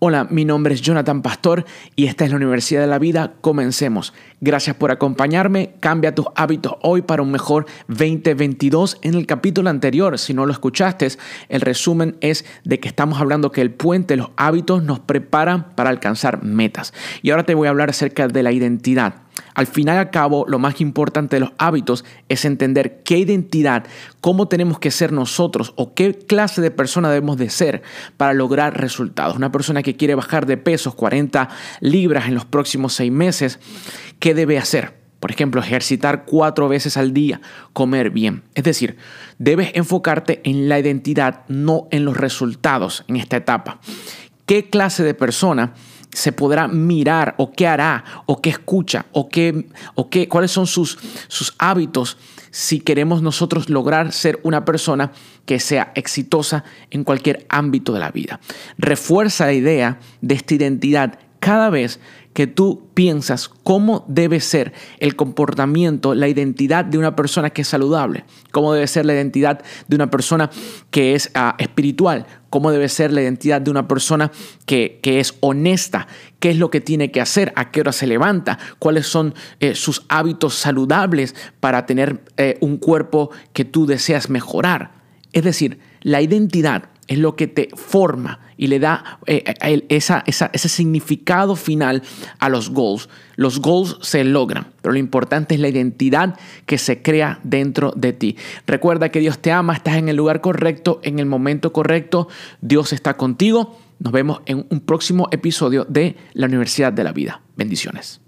Hola, mi nombre es Jonathan Pastor y esta es la Universidad de la Vida. Comencemos. Gracias por acompañarme. Cambia tus hábitos hoy para un mejor 2022. En el capítulo anterior, si no lo escuchaste, el resumen es de que estamos hablando que el puente los hábitos nos prepara para alcanzar metas. Y ahora te voy a hablar acerca de la identidad. Al final y al cabo, lo más importante de los hábitos es entender qué identidad, cómo tenemos que ser nosotros o qué clase de persona debemos de ser para lograr resultados. Una persona que quiere bajar de pesos 40 libras en los próximos seis meses, ¿qué debe hacer? Por ejemplo, ejercitar cuatro veces al día, comer bien. Es decir, debes enfocarte en la identidad, no en los resultados en esta etapa. ¿Qué clase de persona se podrá mirar o qué hará o qué escucha o, qué, o qué, cuáles son sus, sus hábitos si queremos nosotros lograr ser una persona que sea exitosa en cualquier ámbito de la vida. Refuerza la idea de esta identidad cada vez que tú piensas cómo debe ser el comportamiento, la identidad de una persona que es saludable, cómo debe ser la identidad de una persona que es ah, espiritual, cómo debe ser la identidad de una persona que, es honesta, qué es lo que tiene que hacer, a qué hora se levanta, cuáles son eh, sus hábitos saludables para tener eh, un cuerpo que tú deseas mejorar. Es decir, la identidad es lo que te forma y le da eh, eh, ese significado final a los goals. Los goals se logran, pero lo importante es la identidad que se crea dentro de ti. Recuerda que Dios te ama, estás en el lugar correcto, en el momento correcto, Dios está contigo. Nos vemos en un próximo episodio de la Universidad de la Vida. Bendiciones.